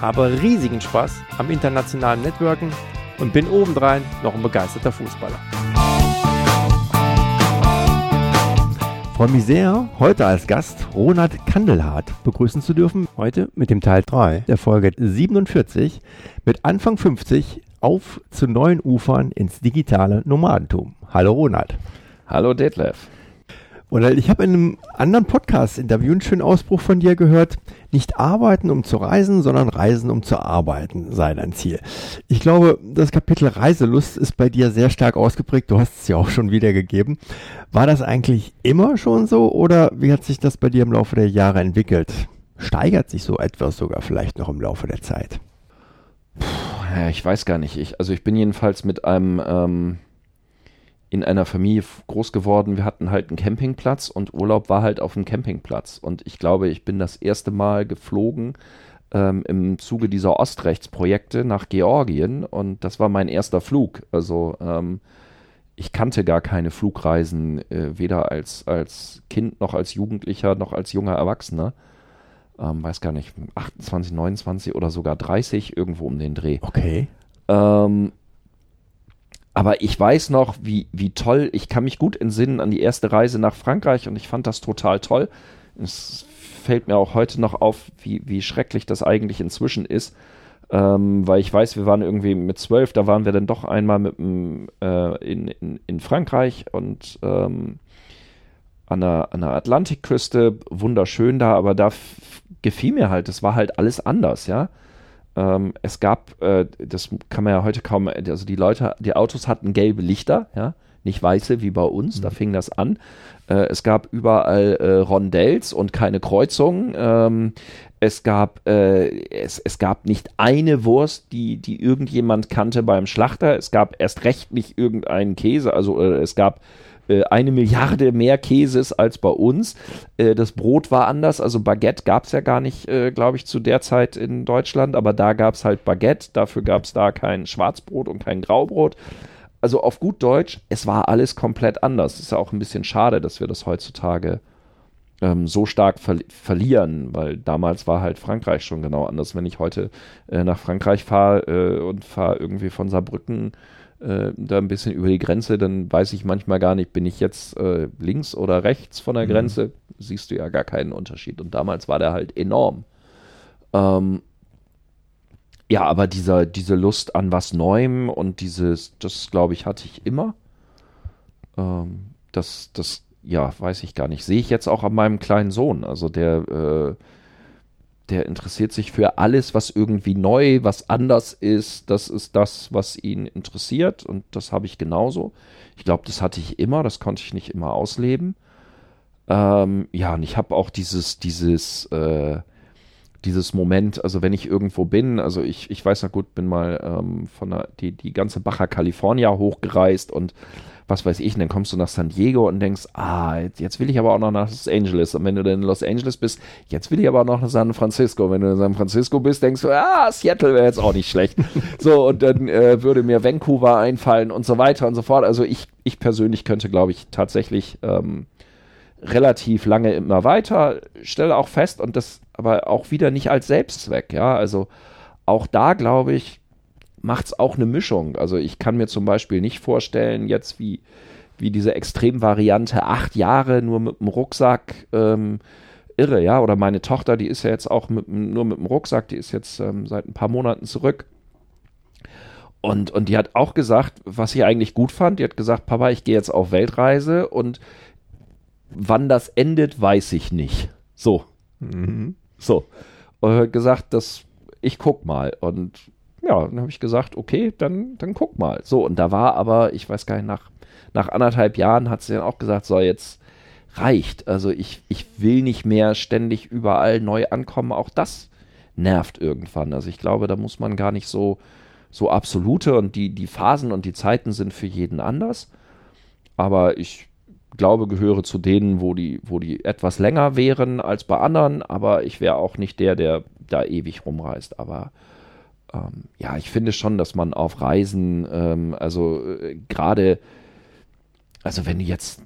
habe riesigen Spaß am internationalen Networken und bin obendrein noch ein begeisterter Fußballer. Ich freue mich sehr, heute als Gast Ronald Kandelhardt begrüßen zu dürfen. Heute mit dem Teil 3 der Folge 47 mit Anfang 50 auf zu neuen Ufern ins digitale Nomadentum. Hallo Ronald. Hallo Detlef. Ronald, ich habe in einem anderen Podcast-Interview einen schönen Ausbruch von dir gehört. Nicht arbeiten, um zu reisen, sondern reisen, um zu arbeiten, sei dein Ziel. Ich glaube, das Kapitel Reiselust ist bei dir sehr stark ausgeprägt. Du hast es ja auch schon wiedergegeben. War das eigentlich immer schon so oder wie hat sich das bei dir im Laufe der Jahre entwickelt? Steigert sich so etwas sogar vielleicht noch im Laufe der Zeit? Puh, ich weiß gar nicht. Ich, also ich bin jedenfalls mit einem ähm, in einer Familie groß geworden. Wir hatten halt einen Campingplatz und Urlaub war halt auf dem Campingplatz. Und ich glaube, ich bin das erste Mal geflogen ähm, im Zuge dieser Ostrechtsprojekte nach Georgien und das war mein erster Flug. Also ähm, ich kannte gar keine Flugreisen, äh, weder als, als Kind noch als Jugendlicher noch als junger Erwachsener. Ähm, weiß gar nicht, 28, 29 oder sogar 30, irgendwo um den Dreh. Okay. Ähm, aber ich weiß noch, wie, wie toll, ich kann mich gut entsinnen an die erste Reise nach Frankreich und ich fand das total toll. Es fällt mir auch heute noch auf, wie, wie schrecklich das eigentlich inzwischen ist. Ähm, weil ich weiß, wir waren irgendwie mit zwölf, da waren wir dann doch einmal mit äh, in, in, in Frankreich und ähm, an, der, an der Atlantikküste, wunderschön da, aber da gefiel mir halt, das war halt alles anders, ja. Ähm, es gab, äh, das kann man ja heute kaum, also die Leute, die Autos hatten gelbe Lichter, ja, nicht weiße wie bei uns, mhm. da fing das an. Äh, es gab überall äh, Rondells und keine Kreuzungen. Ähm, es gab, äh, es, es gab nicht eine Wurst, die, die irgendjemand kannte beim Schlachter. Es gab erst recht nicht irgendeinen Käse. Also äh, es gab äh, eine Milliarde mehr Käses als bei uns. Äh, das Brot war anders, also Baguette gab es ja gar nicht, äh, glaube ich, zu der Zeit in Deutschland, aber da gab es halt Baguette, dafür gab es da kein Schwarzbrot und kein Graubrot. Also auf gut Deutsch, es war alles komplett anders. Ist ja auch ein bisschen schade, dass wir das heutzutage ähm, so stark ver verlieren, weil damals war halt Frankreich schon genau anders. Wenn ich heute äh, nach Frankreich fahre äh, und fahre irgendwie von Saarbrücken äh, da ein bisschen über die Grenze, dann weiß ich manchmal gar nicht, bin ich jetzt äh, links oder rechts von der mhm. Grenze, siehst du ja gar keinen Unterschied. Und damals war der halt enorm. Ähm, ja, aber dieser, diese Lust an was Neuem und dieses, das glaube ich, hatte ich immer. Ähm, das, das, ja, weiß ich gar nicht. Sehe ich jetzt auch an meinem kleinen Sohn. Also der äh, der interessiert sich für alles, was irgendwie neu, was anders ist. Das ist das, was ihn interessiert und das habe ich genauso. Ich glaube, das hatte ich immer, das konnte ich nicht immer ausleben. Ähm, ja, und ich habe auch dieses, dieses, äh, dieses Moment, also wenn ich irgendwo bin, also ich, ich weiß noch gut, bin mal ähm, von der, die, die ganze Baja California hochgereist und was weiß ich, und dann kommst du nach San Diego und denkst, ah, jetzt will ich aber auch noch nach Los Angeles. Und wenn du dann in Los Angeles bist, jetzt will ich aber auch noch nach San Francisco. Wenn du in San Francisco bist, denkst du, ah, Seattle wäre jetzt auch nicht schlecht. so, und dann äh, würde mir Vancouver einfallen und so weiter und so fort. Also ich, ich persönlich könnte, glaube ich, tatsächlich ähm, relativ lange immer weiter, stelle auch fest, und das aber auch wieder nicht als Selbstzweck, ja. Also auch da glaube ich, macht es auch eine Mischung. Also ich kann mir zum Beispiel nicht vorstellen, jetzt wie, wie diese Extremvariante acht Jahre nur mit dem Rucksack ähm, irre, ja. Oder meine Tochter, die ist ja jetzt auch mit, nur mit dem Rucksack, die ist jetzt ähm, seit ein paar Monaten zurück. Und, und die hat auch gesagt, was sie eigentlich gut fand, die hat gesagt, Papa, ich gehe jetzt auf Weltreise und wann das endet, weiß ich nicht. So. Mhm. So. Und hat gesagt, das, ich guck mal. Und ja, dann habe ich gesagt, okay, dann, dann guck mal. So, und da war aber, ich weiß gar nicht, nach, nach anderthalb Jahren hat sie dann auch gesagt, so, jetzt reicht. Also ich, ich will nicht mehr ständig überall neu ankommen. Auch das nervt irgendwann. Also ich glaube, da muss man gar nicht so, so absolute und die, die Phasen und die Zeiten sind für jeden anders. Aber ich glaube, gehöre zu denen, wo die, wo die etwas länger wären als bei anderen, aber ich wäre auch nicht der, der da ewig rumreist. Aber ähm, ja, ich finde schon, dass man auf Reisen, ähm, also äh, gerade, also wenn du jetzt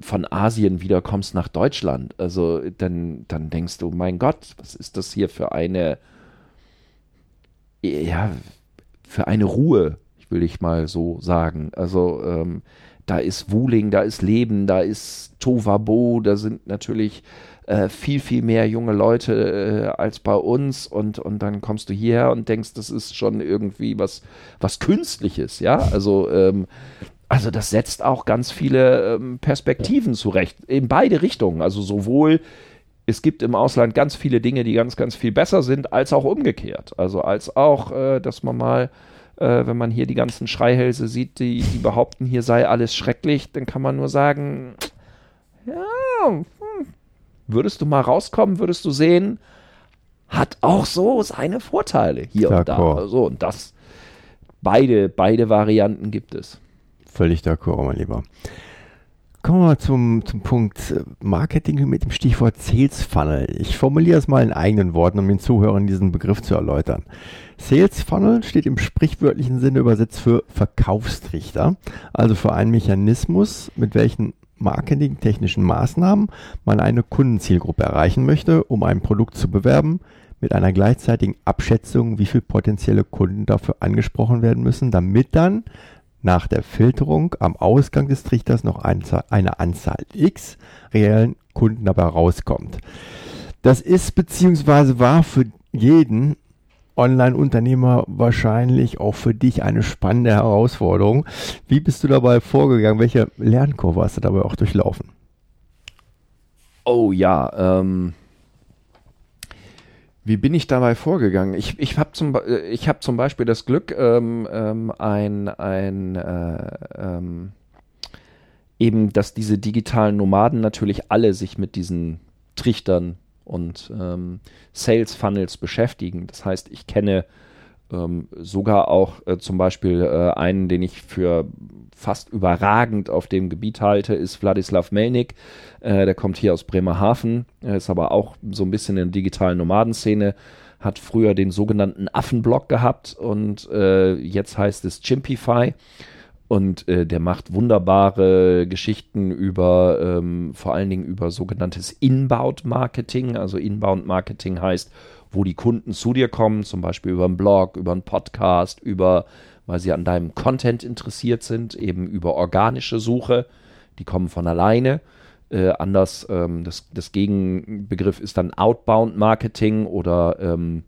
von Asien wiederkommst nach Deutschland, also dann, dann denkst du, mein Gott, was ist das hier für eine, ja, für eine Ruhe, will ich mal so sagen. Also ähm, da ist Wuling, da ist Leben, da ist Tovabo, da sind natürlich äh, viel, viel mehr junge Leute äh, als bei uns und, und dann kommst du hierher und denkst, das ist schon irgendwie was, was Künstliches, ja. Also, ähm, also das setzt auch ganz viele ähm, Perspektiven zurecht, in beide Richtungen. Also sowohl es gibt im Ausland ganz viele Dinge, die ganz, ganz viel besser sind, als auch umgekehrt. Also als auch, äh, dass man mal äh, wenn man hier die ganzen Schreihälse sieht, die, die behaupten, hier sei alles schrecklich, dann kann man nur sagen, ja, würdest du mal rauskommen, würdest du sehen, hat auch so seine Vorteile hier und da. So, und das, beide, beide Varianten gibt es. Völlig d'accord, mein Lieber. Kommen wir mal zum, zum Punkt äh, Marketing mit dem Stichwort Sales Funnel. Ich formuliere es mal in eigenen Worten, um den Zuhörern diesen Begriff zu erläutern. Sales Funnel steht im sprichwörtlichen Sinne übersetzt für Verkaufstrichter, also für einen Mechanismus, mit welchen marketingtechnischen Maßnahmen man eine Kundenzielgruppe erreichen möchte, um ein Produkt zu bewerben, mit einer gleichzeitigen Abschätzung, wie viele potenzielle Kunden dafür angesprochen werden müssen, damit dann nach der Filterung am Ausgang des Trichters noch eine Anzahl X reellen Kunden dabei rauskommt. Das ist beziehungsweise war für jeden Online-Unternehmer wahrscheinlich auch für dich eine spannende Herausforderung. Wie bist du dabei vorgegangen? Welche Lernkurve hast du dabei auch durchlaufen? Oh ja, ähm, wie bin ich dabei vorgegangen? Ich, ich habe zum, äh, hab zum Beispiel das Glück, ähm, ähm, ein, ein äh, ähm, eben, dass diese digitalen Nomaden natürlich alle sich mit diesen Trichtern und ähm, Sales Funnels beschäftigen. Das heißt, ich kenne ähm, sogar auch äh, zum Beispiel äh, einen, den ich für fast überragend auf dem Gebiet halte, ist Wladislav Melnik. Äh, der kommt hier aus Bremerhaven, er ist aber auch so ein bisschen in der digitalen Nomadenszene, hat früher den sogenannten Affenblock gehabt und äh, jetzt heißt es Chimpify. Und äh, der macht wunderbare Geschichten über, ähm, vor allen Dingen über sogenanntes Inbound-Marketing. Also Inbound-Marketing heißt, wo die Kunden zu dir kommen, zum Beispiel über einen Blog, über einen Podcast, über, weil sie an deinem Content interessiert sind, eben über organische Suche. Die kommen von alleine. Äh, anders, ähm, das, das Gegenbegriff ist dann Outbound Marketing oder ähm,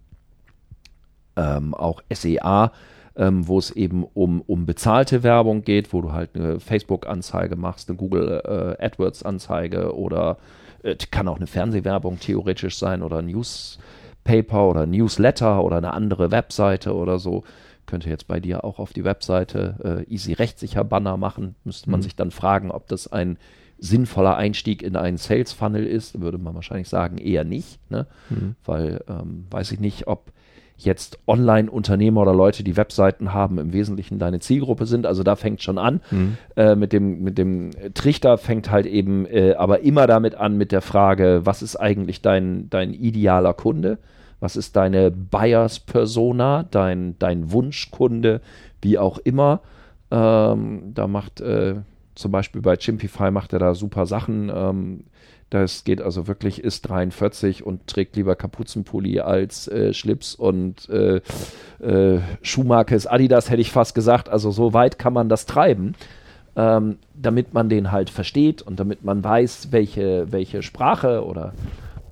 ähm, auch SEA, ähm, wo es eben um, um bezahlte Werbung geht, wo du halt eine Facebook-Anzeige machst, eine Google äh, AdWords-Anzeige oder äh, kann auch eine Fernsehwerbung theoretisch sein oder News Paper oder Newsletter oder eine andere Webseite oder so. Könnte jetzt bei dir auch auf die Webseite äh, easy rechtssicher Banner machen. Müsste man mhm. sich dann fragen, ob das ein sinnvoller Einstieg in einen Sales Funnel ist. Würde man wahrscheinlich sagen, eher nicht. Ne? Mhm. Weil ähm, weiß ich nicht, ob jetzt Online-Unternehmer oder Leute, die Webseiten haben, im Wesentlichen deine Zielgruppe sind. Also da fängt schon an. Mhm. Äh, mit, dem, mit dem Trichter fängt halt eben äh, aber immer damit an mit der Frage, was ist eigentlich dein, dein idealer Kunde? Was ist deine Buyers-Persona, dein, dein Wunschkunde, wie auch immer? Ähm, da macht äh, zum Beispiel bei Chimpify macht er da super Sachen. Ähm, das geht also wirklich, ist 43 und trägt lieber Kapuzenpulli als äh, Schlips und äh, äh, Schuhmarke Adidas, hätte ich fast gesagt. Also so weit kann man das treiben, ähm, damit man den halt versteht und damit man weiß, welche, welche Sprache oder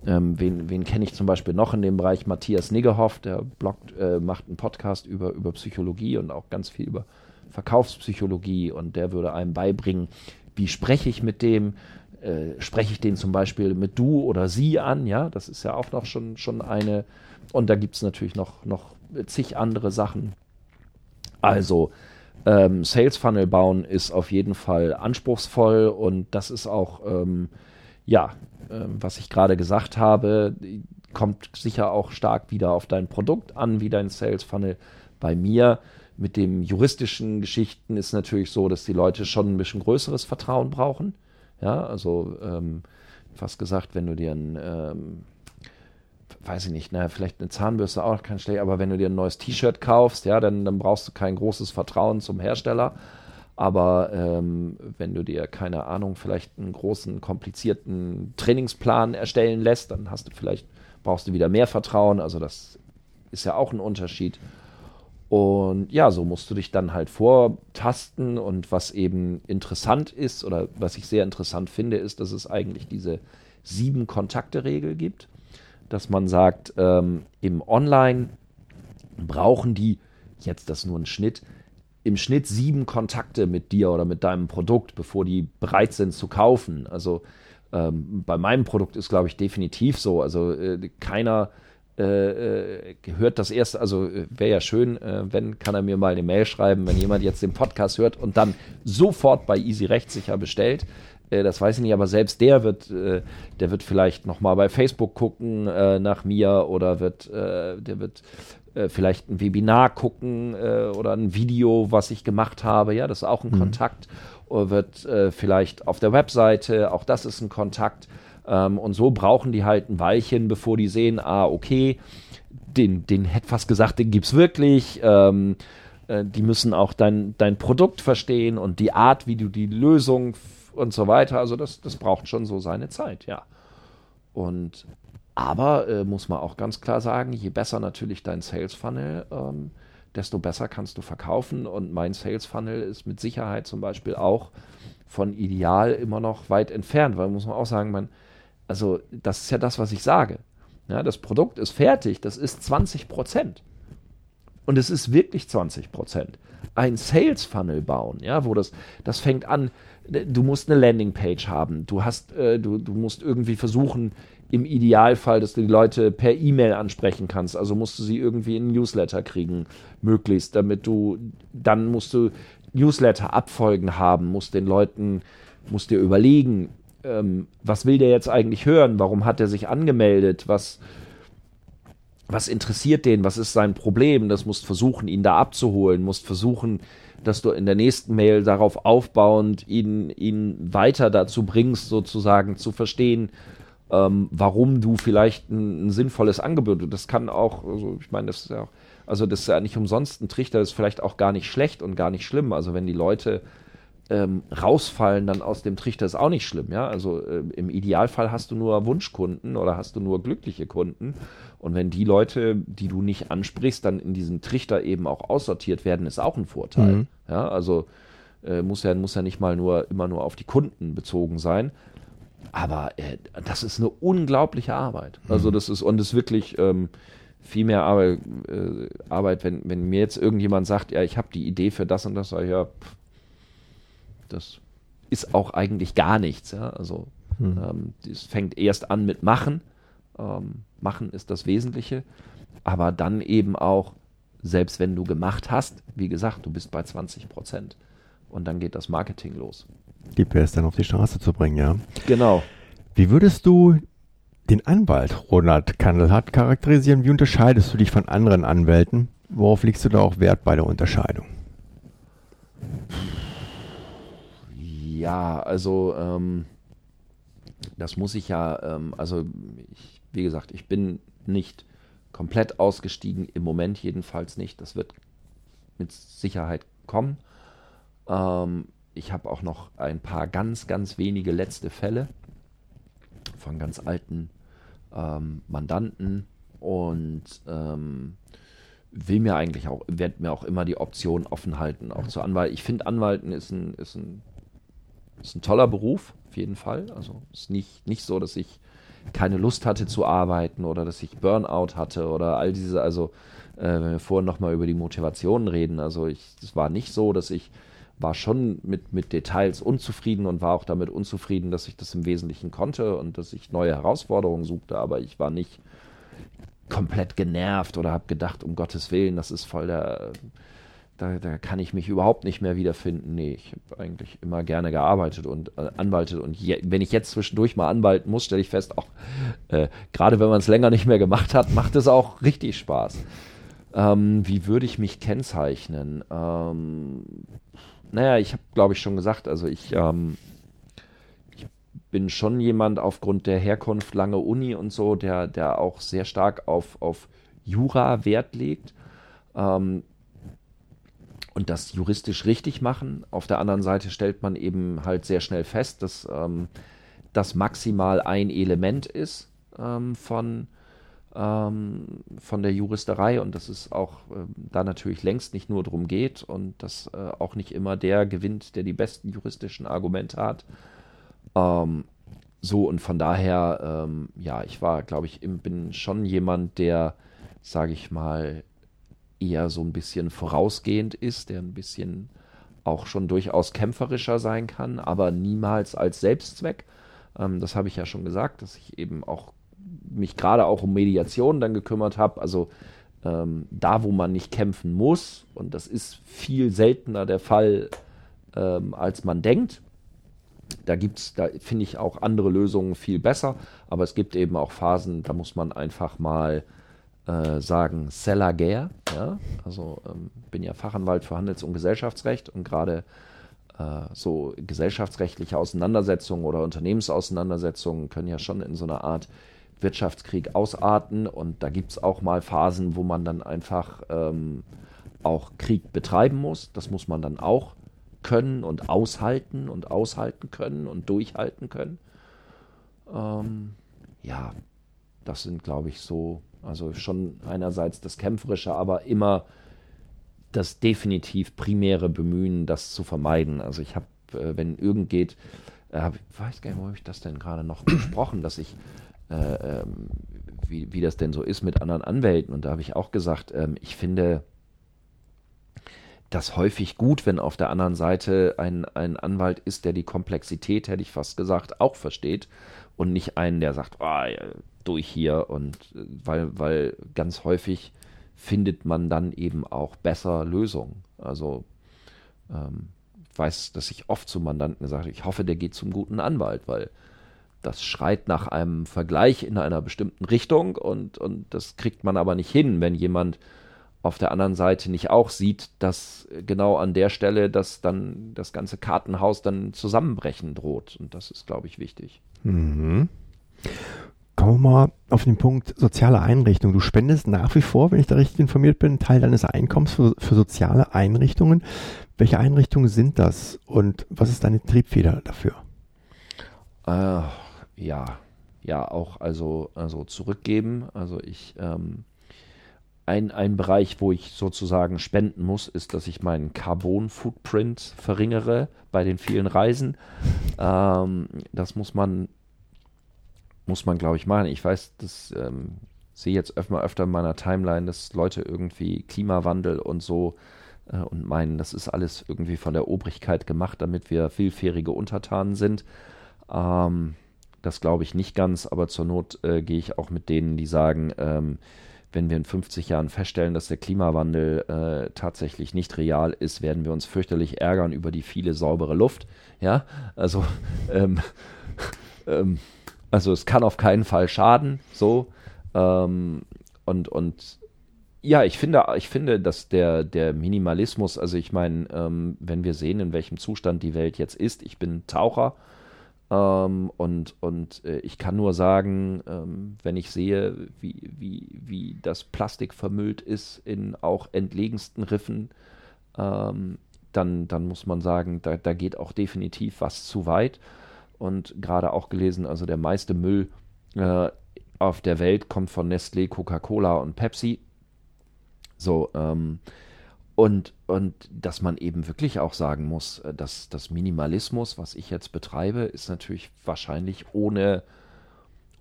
ähm, wen, wen kenne ich zum Beispiel noch in dem Bereich? Matthias Niggehoff, der bloggt, äh, macht einen Podcast über, über Psychologie und auch ganz viel über Verkaufspsychologie und der würde einem beibringen, wie spreche ich mit dem, äh, spreche ich den zum Beispiel mit du oder sie an, ja, das ist ja auch noch schon, schon eine, und da gibt es natürlich noch, noch zig andere Sachen. Also, ähm, Sales Funnel bauen ist auf jeden Fall anspruchsvoll und das ist auch, ähm, ja, äh, was ich gerade gesagt habe, kommt sicher auch stark wieder auf dein Produkt an, wie dein Sales Funnel. Bei mir mit dem juristischen Geschichten ist natürlich so, dass die Leute schon ein bisschen größeres Vertrauen brauchen. Ja, also ähm, fast gesagt, wenn du dir ein, ähm, weiß ich nicht, naja, vielleicht eine Zahnbürste auch kein schlecht, aber wenn du dir ein neues T-Shirt kaufst, ja, dann, dann brauchst du kein großes Vertrauen zum Hersteller. Aber ähm, wenn du dir, keine Ahnung, vielleicht einen großen, komplizierten Trainingsplan erstellen lässt, dann hast du vielleicht, brauchst du wieder mehr Vertrauen. Also das ist ja auch ein Unterschied. Und ja, so musst du dich dann halt vortasten. Und was eben interessant ist oder was ich sehr interessant finde, ist, dass es eigentlich diese sieben Kontakte-Regel gibt. Dass man sagt, ähm, im Online brauchen die, jetzt das nur ein Schnitt, im Schnitt sieben Kontakte mit dir oder mit deinem Produkt, bevor die bereit sind zu kaufen. Also ähm, bei meinem Produkt ist, glaube ich, definitiv so. Also äh, keiner äh, äh, hört das erste, also äh, wäre ja schön, äh, wenn, kann er mir mal eine Mail schreiben, wenn jemand jetzt den Podcast hört und dann sofort bei Easy Rechtssicher bestellt. Äh, das weiß ich nicht, aber selbst der wird, äh, der wird vielleicht nochmal bei Facebook gucken nach mir oder wird, der wird vielleicht ein Webinar gucken oder ein Video, was ich gemacht habe. Ja, das ist auch ein mhm. Kontakt. Oder wird vielleicht auf der Webseite, auch das ist ein Kontakt ähm, und so brauchen die halt ein Weilchen, bevor die sehen, ah, okay, den, den hätte fast gesagt, den gibt es wirklich. Ähm, äh, die müssen auch dein, dein Produkt verstehen und die Art, wie du die Lösung und so weiter. Also das, das braucht schon so seine Zeit, ja. Und aber äh, muss man auch ganz klar sagen, je besser natürlich dein Sales Funnel, ähm, desto besser kannst du verkaufen. Und mein Sales Funnel ist mit Sicherheit zum Beispiel auch von ideal immer noch weit entfernt, weil muss man auch sagen, man, also das ist ja das, was ich sage. Ja, das Produkt ist fertig, das ist 20 Prozent. Und es ist wirklich 20 Prozent. Ein Sales Funnel bauen, ja, wo das, das fängt an, du musst eine Landingpage haben, du hast, äh, du, du musst irgendwie versuchen, im Idealfall, dass du die Leute per E-Mail ansprechen kannst. Also musst du sie irgendwie in Newsletter kriegen, möglichst, damit du, dann musst du Newsletter-Abfolgen haben, musst den Leuten, musst dir überlegen, ähm, was will der jetzt eigentlich hören? Warum hat er sich angemeldet? Was, was interessiert den? Was ist sein Problem? Das musst versuchen, ihn da abzuholen, musst versuchen, dass du in der nächsten Mail darauf aufbauend ihn, ihn weiter dazu bringst, sozusagen zu verstehen, ähm, warum du vielleicht ein, ein, sinnvolles Angebot, das kann auch, also ich meine, das ist ja auch, also das ist ja nicht umsonst ein Trichter, das ist vielleicht auch gar nicht schlecht und gar nicht schlimm. Also wenn die Leute ähm, rausfallen dann aus dem Trichter ist auch nicht schlimm, ja. Also äh, im Idealfall hast du nur Wunschkunden oder hast du nur glückliche Kunden. Und wenn die Leute, die du nicht ansprichst, dann in diesem Trichter eben auch aussortiert werden, ist auch ein Vorteil. Mhm. Ja, also äh, muss ja, muss ja nicht mal nur immer nur auf die Kunden bezogen sein. Aber äh, das ist eine unglaubliche Arbeit. Also mhm. das ist, und ist wirklich ähm, viel mehr Arbeit, äh, Arbeit, wenn, wenn mir jetzt irgendjemand sagt, ja, ich habe die Idee für das und das, sage ich ja, pff, das ist auch eigentlich gar nichts. Ja? Also hm. ähm, es fängt erst an mit Machen. Ähm, machen ist das Wesentliche. Aber dann eben auch, selbst wenn du gemacht hast, wie gesagt, du bist bei 20 Prozent. Und dann geht das Marketing los. Die PS dann auf die Straße zu bringen, ja. Genau. Wie würdest du den Anwalt Ronald Kandelhardt charakterisieren? Wie unterscheidest du dich von anderen Anwälten? Worauf legst du da auch Wert bei der Unterscheidung? Ja, also ähm, das muss ich ja, ähm, also ich, wie gesagt, ich bin nicht komplett ausgestiegen, im Moment jedenfalls nicht. Das wird mit Sicherheit kommen. Ähm, ich habe auch noch ein paar ganz, ganz wenige letzte Fälle von ganz alten ähm, Mandanten und ähm, will mir eigentlich auch, werde mir auch immer die Option offen halten, auch zu Anwalt. Ich finde, Anwalten ist ein, ist ein ist ein toller Beruf, auf jeden Fall. Also ist nicht, nicht so, dass ich keine Lust hatte zu arbeiten oder dass ich Burnout hatte oder all diese, also äh, wenn wir vorhin nochmal über die Motivationen reden, also es war nicht so, dass ich war schon mit, mit Details unzufrieden und war auch damit unzufrieden, dass ich das im Wesentlichen konnte und dass ich neue Herausforderungen suchte, aber ich war nicht komplett genervt oder habe gedacht, um Gottes Willen, das ist voll der da, da kann ich mich überhaupt nicht mehr wiederfinden. Nee, ich habe eigentlich immer gerne gearbeitet und äh, anwaltet. Und je, wenn ich jetzt zwischendurch mal anwalten muss, stelle ich fest, auch äh, gerade wenn man es länger nicht mehr gemacht hat, macht es auch richtig Spaß. Ähm, wie würde ich mich kennzeichnen? Ähm, naja, ich habe, glaube ich, schon gesagt, also ich, ähm, ich bin schon jemand aufgrund der Herkunft, lange Uni und so, der, der auch sehr stark auf, auf Jura Wert legt. Ähm, und das juristisch richtig machen. Auf der anderen Seite stellt man eben halt sehr schnell fest, dass ähm, das maximal ein Element ist ähm, von, ähm, von der Juristerei und dass es auch äh, da natürlich längst nicht nur darum geht und dass äh, auch nicht immer der gewinnt, der die besten juristischen Argumente hat. Ähm, so und von daher, ähm, ja, ich war, glaube ich, bin schon jemand, der, sage ich mal, eher so ein bisschen vorausgehend ist, der ein bisschen auch schon durchaus kämpferischer sein kann, aber niemals als Selbstzweck. Ähm, das habe ich ja schon gesagt, dass ich eben auch mich gerade auch um Mediation dann gekümmert habe. Also ähm, da, wo man nicht kämpfen muss, und das ist viel seltener der Fall, ähm, als man denkt. Da gibt es, da finde ich auch andere Lösungen viel besser, aber es gibt eben auch Phasen, da muss man einfach mal äh, sagen, Seller. Ja? Also ähm, bin ja Fachanwalt für Handels- und Gesellschaftsrecht und gerade äh, so gesellschaftsrechtliche Auseinandersetzungen oder Unternehmensauseinandersetzungen können ja schon in so einer Art Wirtschaftskrieg ausarten und da gibt es auch mal Phasen, wo man dann einfach ähm, auch Krieg betreiben muss. Das muss man dann auch können und aushalten und aushalten können und durchhalten können. Ähm, ja, das sind, glaube ich, so, also schon einerseits das Kämpferische, aber immer das definitiv primäre Bemühen, das zu vermeiden. Also ich habe, äh, wenn irgend geht, äh, ich weiß gar nicht, wo habe ich das denn gerade noch gesprochen, dass ich, äh, ähm, wie, wie das denn so ist mit anderen Anwälten. Und da habe ich auch gesagt, ähm, ich finde das häufig gut, wenn auf der anderen Seite ein, ein Anwalt ist, der die Komplexität, hätte ich fast gesagt, auch versteht und nicht einen, der sagt, oh, durch hier und äh, weil, weil ganz häufig findet man dann eben auch besser Lösungen. Also ähm, ich weiß, dass ich oft zu Mandanten gesagt habe, ich hoffe, der geht zum guten Anwalt, weil das schreit nach einem Vergleich in einer bestimmten Richtung und, und das kriegt man aber nicht hin, wenn jemand auf der anderen Seite nicht auch sieht, dass genau an der Stelle dass dann das ganze Kartenhaus dann zusammenbrechen droht. Und das ist, glaube ich, wichtig. Mhm. Kommen wir mal auf den Punkt soziale Einrichtungen. Du spendest nach wie vor, wenn ich da richtig informiert bin, Teil deines Einkommens für, für soziale Einrichtungen. Welche Einrichtungen sind das und was ist deine Triebfeder dafür? Äh, ja, ja, auch also, also zurückgeben. Also ich ähm, ein, ein Bereich, wo ich sozusagen spenden muss, ist, dass ich meinen Carbon-Footprint verringere bei den vielen Reisen. Ähm, das muss man, muss man, glaube ich, machen. Ich weiß, das ähm, sehe jetzt öfter, öfter in meiner Timeline, dass Leute irgendwie Klimawandel und so äh, und meinen, das ist alles irgendwie von der Obrigkeit gemacht, damit wir vielfährige Untertanen sind. Ähm, das glaube ich nicht ganz, aber zur Not äh, gehe ich auch mit denen, die sagen, ähm, wenn wir in 50 Jahren feststellen, dass der Klimawandel äh, tatsächlich nicht real ist, werden wir uns fürchterlich ärgern über die viele saubere Luft. Ja, also, ähm, ähm, also es kann auf keinen Fall schaden. So ähm, und und ja, ich finde, ich finde, dass der der Minimalismus, also ich meine, ähm, wenn wir sehen, in welchem Zustand die Welt jetzt ist, ich bin Taucher ähm, und und äh, ich kann nur sagen, ähm, wenn ich sehe, wie, wie, wie das Plastik vermüllt ist in auch entlegensten Riffen, ähm, dann, dann muss man sagen, da, da geht auch definitiv was zu weit. Und gerade auch gelesen, also der meiste Müll äh, auf der Welt kommt von Nestlé, Coca-Cola und Pepsi. So, ähm, und, und dass man eben wirklich auch sagen muss, äh, dass das Minimalismus, was ich jetzt betreibe, ist natürlich wahrscheinlich ohne,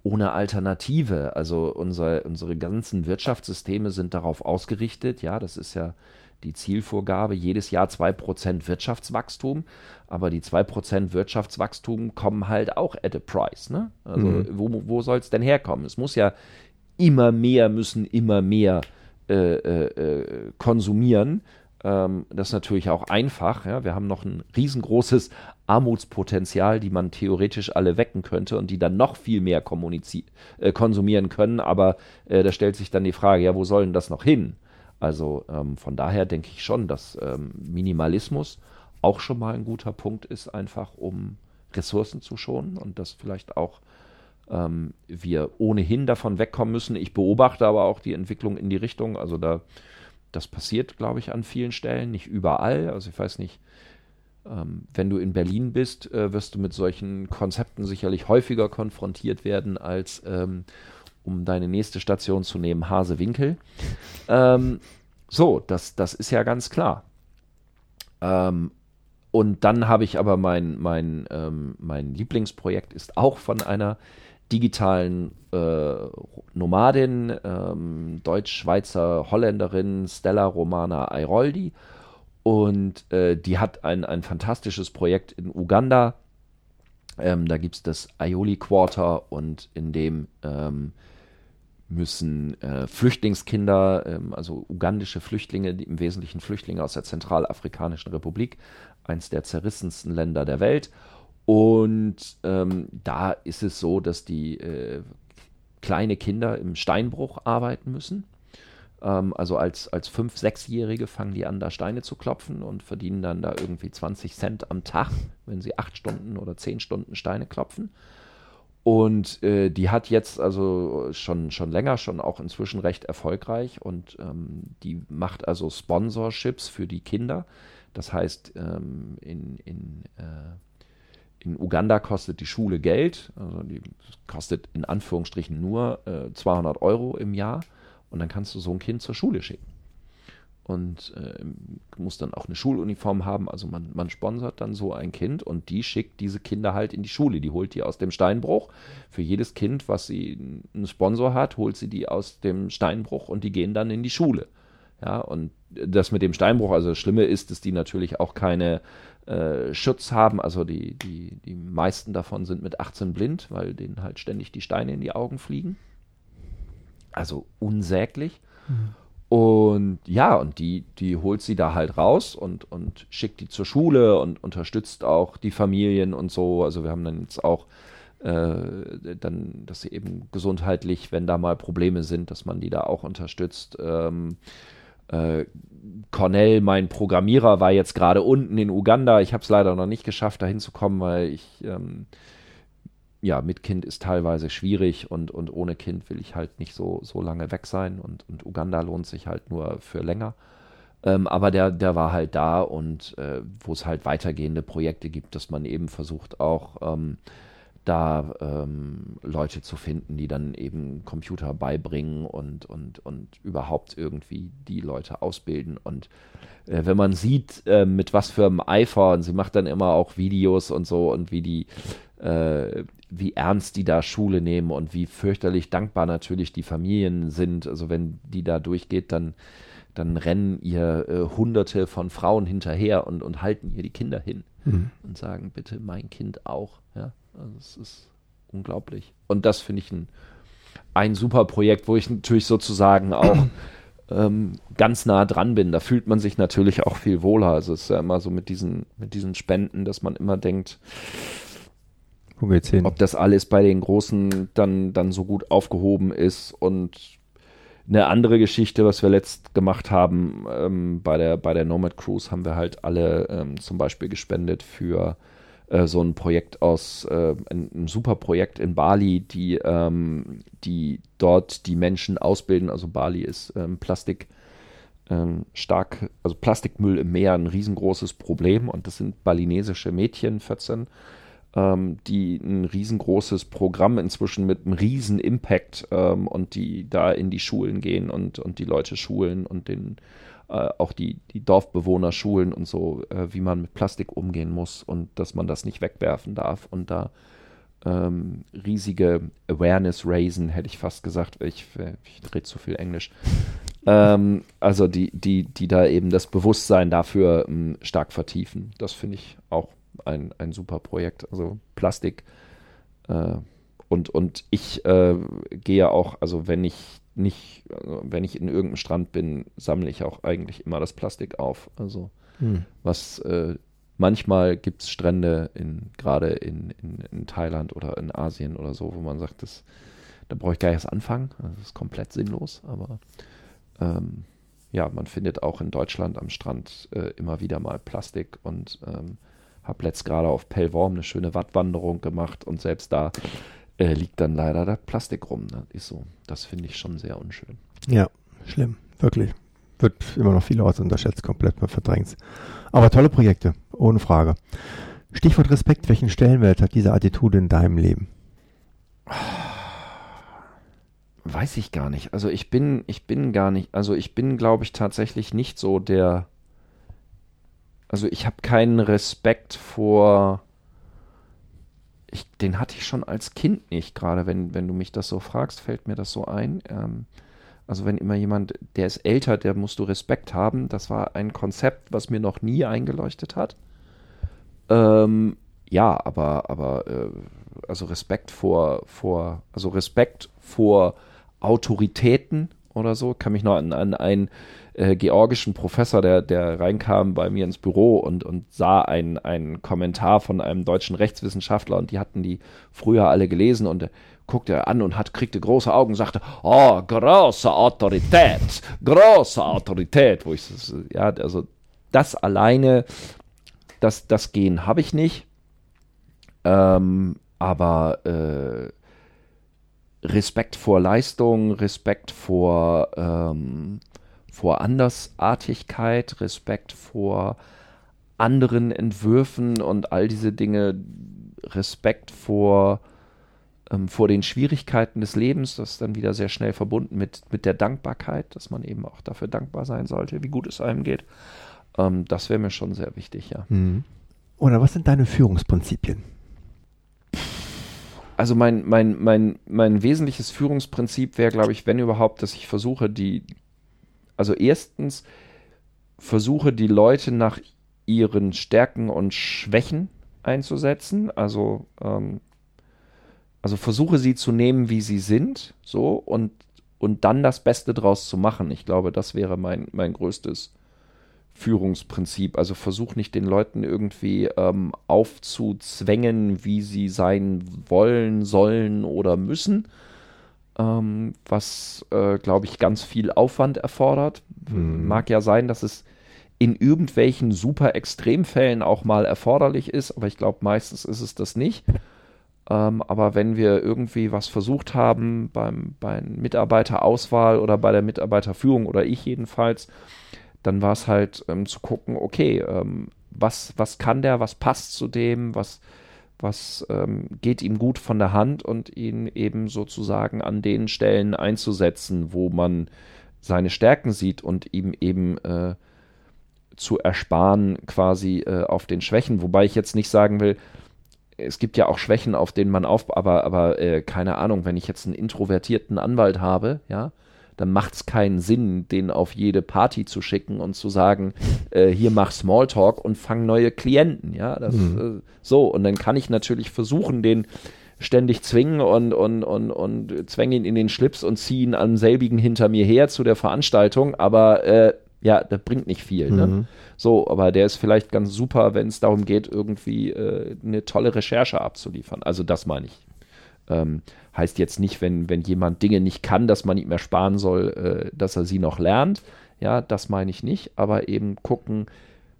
ohne Alternative. Also unser, unsere ganzen Wirtschaftssysteme sind darauf ausgerichtet. Ja, das ist ja die Zielvorgabe, jedes Jahr 2% Wirtschaftswachstum. Aber die 2% Wirtschaftswachstum kommen halt auch at a price. Ne? Also mhm. wo, wo soll es denn herkommen? Es muss ja immer mehr, müssen immer mehr äh, äh, äh, konsumieren. Ähm, das ist natürlich auch einfach. Ja? Wir haben noch ein riesengroßes Armutspotenzial, die man theoretisch alle wecken könnte und die dann noch viel mehr äh, konsumieren können. Aber äh, da stellt sich dann die Frage, ja, wo soll denn das noch hin? Also ähm, von daher denke ich schon, dass ähm, Minimalismus auch schon mal ein guter Punkt ist, einfach um Ressourcen zu schonen und dass vielleicht auch ähm, wir ohnehin davon wegkommen müssen. Ich beobachte aber auch die Entwicklung in die Richtung, also da das passiert, glaube ich, an vielen Stellen, nicht überall. Also ich weiß nicht, wenn du in Berlin bist, äh, wirst du mit solchen Konzepten sicherlich häufiger konfrontiert werden, als ähm, um deine nächste Station zu nehmen, Hasewinkel. Ähm, so, das, das ist ja ganz klar. Ähm, und dann habe ich aber mein, mein, ähm, mein Lieblingsprojekt ist auch von einer digitalen äh, Nomadin, ähm, Deutsch-Schweizer Holländerin Stella Romana Airoldi. Und äh, die hat ein, ein fantastisches Projekt in Uganda. Ähm, da gibt es das Aioli Quarter und in dem ähm, müssen äh, Flüchtlingskinder, ähm, also ugandische Flüchtlinge, die im Wesentlichen Flüchtlinge aus der Zentralafrikanischen Republik, eins der zerrissensten Länder der Welt. Und ähm, da ist es so, dass die äh, kleine Kinder im Steinbruch arbeiten müssen. Ähm, also als, als Fünf-, Sechsjährige fangen die an, da Steine zu klopfen und verdienen dann da irgendwie 20 Cent am Tag, wenn sie acht Stunden oder zehn Stunden Steine klopfen. Und äh, die hat jetzt also schon, schon länger, schon auch inzwischen recht erfolgreich und ähm, die macht also Sponsorships für die Kinder. Das heißt, ähm, in, in, äh, in Uganda kostet die Schule Geld, also die kostet in Anführungsstrichen nur äh, 200 Euro im Jahr und dann kannst du so ein Kind zur Schule schicken und äh, muss dann auch eine Schuluniform haben. Also man, man sponsert dann so ein Kind und die schickt diese Kinder halt in die Schule. Die holt die aus dem Steinbruch. Für jedes Kind, was sie einen Sponsor hat, holt sie die aus dem Steinbruch und die gehen dann in die Schule. Ja, und das mit dem Steinbruch, also das Schlimme ist, dass die natürlich auch keine äh, Schutz haben. Also die, die, die meisten davon sind mit 18 blind, weil denen halt ständig die Steine in die Augen fliegen. Also unsäglich. Mhm. Und ja, und die, die holt sie da halt raus und, und schickt die zur Schule und unterstützt auch die Familien und so. Also wir haben dann jetzt auch äh, dann, dass sie eben gesundheitlich, wenn da mal Probleme sind, dass man die da auch unterstützt. Ähm, äh, Cornell, mein Programmierer, war jetzt gerade unten in Uganda. Ich habe es leider noch nicht geschafft, da hinzukommen, weil ich ähm, ja, mit Kind ist teilweise schwierig und, und ohne Kind will ich halt nicht so, so lange weg sein und, und Uganda lohnt sich halt nur für länger. Ähm, aber der, der war halt da und äh, wo es halt weitergehende Projekte gibt, dass man eben versucht auch ähm, da ähm, Leute zu finden, die dann eben Computer beibringen und, und, und überhaupt irgendwie die Leute ausbilden. Und äh, wenn man sieht, äh, mit was für einem Eifer, und sie macht dann immer auch Videos und so und wie die, äh, wie ernst die da Schule nehmen und wie fürchterlich dankbar natürlich die Familien sind. Also wenn die da durchgeht, dann, dann rennen ihr äh, Hunderte von Frauen hinterher und, und halten ihr die Kinder hin mhm. und sagen, bitte mein Kind auch. Ja, also es ist unglaublich. Und das finde ich ein, ein super Projekt, wo ich natürlich sozusagen auch ähm, ganz nah dran bin. Da fühlt man sich natürlich auch viel wohler. Also es ist ja immer so mit diesen, mit diesen Spenden, dass man immer denkt, wo geht's hin? Ob das alles bei den Großen dann, dann so gut aufgehoben ist und eine andere Geschichte, was wir letzt gemacht haben, ähm, bei, der, bei der Nomad Cruise haben wir halt alle ähm, zum Beispiel gespendet für äh, so ein Projekt aus, äh, ein, ein, super Projekt in Bali, die, ähm, die dort die Menschen ausbilden. Also Bali ist ähm, Plastik ähm, stark, also Plastikmüll im Meer ein riesengroßes Problem und das sind balinesische Mädchen, 14 ähm, die ein riesengroßes Programm inzwischen mit einem riesen Impact ähm, und die da in die Schulen gehen und, und die Leute schulen und den äh, auch die, die Dorfbewohner schulen und so, äh, wie man mit Plastik umgehen muss und dass man das nicht wegwerfen darf und da ähm, riesige Awareness raisen, hätte ich fast gesagt, ich, ich rede zu viel Englisch. ähm, also die, die, die da eben das Bewusstsein dafür ähm, stark vertiefen. Das finde ich auch ein, ein super Projekt. Also Plastik. Äh, und, und ich äh, gehe auch, also wenn ich nicht, also wenn ich in irgendeinem Strand bin, sammle ich auch eigentlich immer das Plastik auf. Also hm. was äh, manchmal gibt es Strände in, gerade in, in, in, Thailand oder in Asien oder so, wo man sagt, das, da brauche ich gar nicht erst anfangen. Also das ist komplett sinnlos, aber ähm, ja, man findet auch in Deutschland am Strand äh, immer wieder mal Plastik und ähm, habe letzt gerade auf Pellworm eine schöne Wattwanderung gemacht und selbst da äh, liegt dann leider der Plastik rum. Ne? Ist so. Das finde ich schon sehr unschön. Ja, schlimm, wirklich. Wird immer noch vielerorts unterschätzt, komplett verdrängt. Aber tolle Projekte, ohne Frage. Stichwort Respekt, welchen Stellenwert hat diese Attitude in deinem Leben? Weiß ich gar nicht. Also ich bin, ich bin gar nicht, also ich bin, glaube ich, tatsächlich nicht so der. Also ich habe keinen Respekt vor. Ich, den hatte ich schon als Kind nicht, gerade wenn, wenn du mich das so fragst, fällt mir das so ein. Ähm, also wenn immer jemand, der ist älter, der musst du Respekt haben. Das war ein Konzept, was mir noch nie eingeleuchtet hat. Ähm, ja, aber, aber äh, also Respekt vor, vor, also Respekt vor Autoritäten oder so. Kann mich noch an, an einen äh, georgischen Professor, der, der reinkam bei mir ins Büro und, und sah einen, einen Kommentar von einem deutschen Rechtswissenschaftler und die hatten die früher alle gelesen und guckte er an und hat, kriegte große Augen und sagte, oh, große Autorität, große Autorität, wo ich, ja, also das alleine das, das Gen habe ich nicht. Ähm, aber äh, Respekt vor Leistung, Respekt vor, ähm, vor Andersartigkeit, Respekt vor anderen Entwürfen und all diese Dinge, Respekt vor, ähm, vor den Schwierigkeiten des Lebens, das ist dann wieder sehr schnell verbunden mit, mit der Dankbarkeit, dass man eben auch dafür dankbar sein sollte, wie gut es einem geht. Ähm, das wäre mir schon sehr wichtig, ja. Mhm. Oder was sind deine Führungsprinzipien? Also mein, mein, mein, mein wesentliches Führungsprinzip wäre, glaube ich, wenn überhaupt, dass ich versuche, die, also erstens versuche die Leute nach ihren Stärken und Schwächen einzusetzen. Also, ähm, also versuche sie zu nehmen, wie sie sind, so und, und dann das Beste draus zu machen. Ich glaube, das wäre mein, mein größtes Führungsprinzip. Also versuch nicht den Leuten irgendwie ähm, aufzuzwängen, wie sie sein wollen, sollen oder müssen. Ähm, was, äh, glaube ich, ganz viel Aufwand erfordert. Mhm. Mag ja sein, dass es in irgendwelchen super Extremfällen auch mal erforderlich ist, aber ich glaube, meistens ist es das nicht. Ähm, aber wenn wir irgendwie was versucht haben beim, bei Mitarbeiterauswahl oder bei der Mitarbeiterführung oder ich jedenfalls, dann war es halt ähm, zu gucken, okay, ähm, was, was kann der, was passt zu dem, was, was ähm, geht ihm gut von der Hand und ihn eben sozusagen an den Stellen einzusetzen, wo man seine Stärken sieht und ihm eben äh, zu ersparen quasi äh, auf den Schwächen. Wobei ich jetzt nicht sagen will, es gibt ja auch Schwächen, auf denen man auf, aber, aber äh, keine Ahnung, wenn ich jetzt einen introvertierten Anwalt habe, ja, dann macht es keinen Sinn, den auf jede Party zu schicken und zu sagen, äh, hier mach Smalltalk und fang neue Klienten, ja, das, mhm. äh, so und dann kann ich natürlich versuchen, den ständig zwingen und, und, und, und zwänge ihn in den Schlips und ziehe ihn am selbigen hinter mir her zu der Veranstaltung, aber äh, ja, das bringt nicht viel. Ne? Mhm. So, aber der ist vielleicht ganz super, wenn es darum geht, irgendwie äh, eine tolle Recherche abzuliefern. Also das meine ich. Ähm, heißt jetzt nicht, wenn, wenn jemand Dinge nicht kann, dass man ihm mehr sparen soll, äh, dass er sie noch lernt. Ja, das meine ich nicht, aber eben gucken,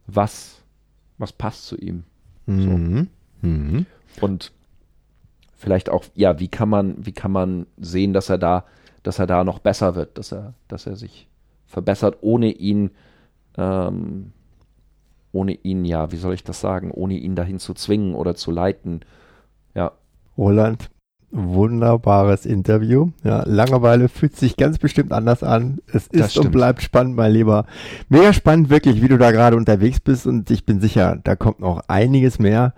was, was passt zu ihm. Mhm. So. Mhm. Und vielleicht auch, ja, wie kann man, wie kann man sehen, dass er da, dass er da noch besser wird, dass er, dass er sich verbessert, ohne ihn, ähm, ohne ihn, ja, wie soll ich das sagen, ohne ihn dahin zu zwingen oder zu leiten. Ja. Roland, wunderbares Interview. Ja, Langeweile fühlt sich ganz bestimmt anders an. Es ist und bleibt spannend, mein Lieber. Mega spannend wirklich, wie du da gerade unterwegs bist und ich bin sicher, da kommt noch einiges mehr.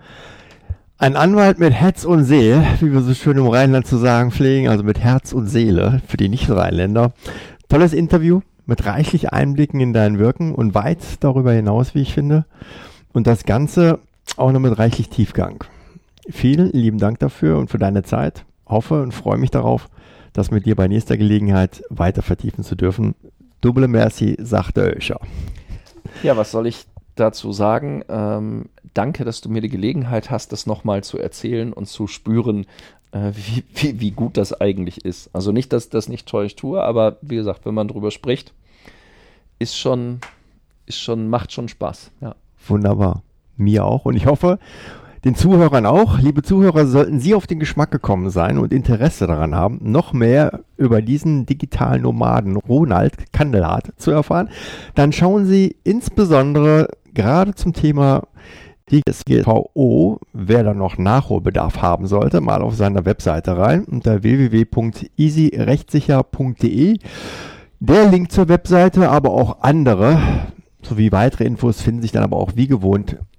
Ein Anwalt mit Herz und Seele, wie wir so schön im Rheinland zu sagen pflegen, also mit Herz und Seele für die Nicht-Rheinländer. Tolles Interview mit reichlich Einblicken in dein Wirken und weit darüber hinaus, wie ich finde. Und das Ganze auch noch mit reichlich Tiefgang. Vielen lieben Dank dafür und für deine Zeit. Hoffe und freue mich darauf, das mit dir bei nächster Gelegenheit weiter vertiefen zu dürfen. Double Merci, sagt der Öscher. Ja, was soll ich dazu sagen? Ähm, danke, dass du mir die Gelegenheit hast, das nochmal zu erzählen und zu spüren, äh, wie, wie, wie, gut das eigentlich ist. Also nicht, dass das nicht toll ich tue, aber wie gesagt, wenn man drüber spricht, ist schon, ist schon, macht schon Spaß. Ja. Wunderbar. Mir auch. Und ich hoffe, den Zuhörern auch. Liebe Zuhörer, sollten Sie auf den Geschmack gekommen sein und Interesse daran haben, noch mehr über diesen digitalen Nomaden Ronald Kandelhardt zu erfahren, dann schauen Sie insbesondere gerade zum Thema DSGVO, wer da noch Nachholbedarf haben sollte, mal auf seiner Webseite rein unter www.easyrechtssicher.de. Der Link zur Webseite, aber auch andere sowie weitere Infos finden sich dann aber auch wie gewohnt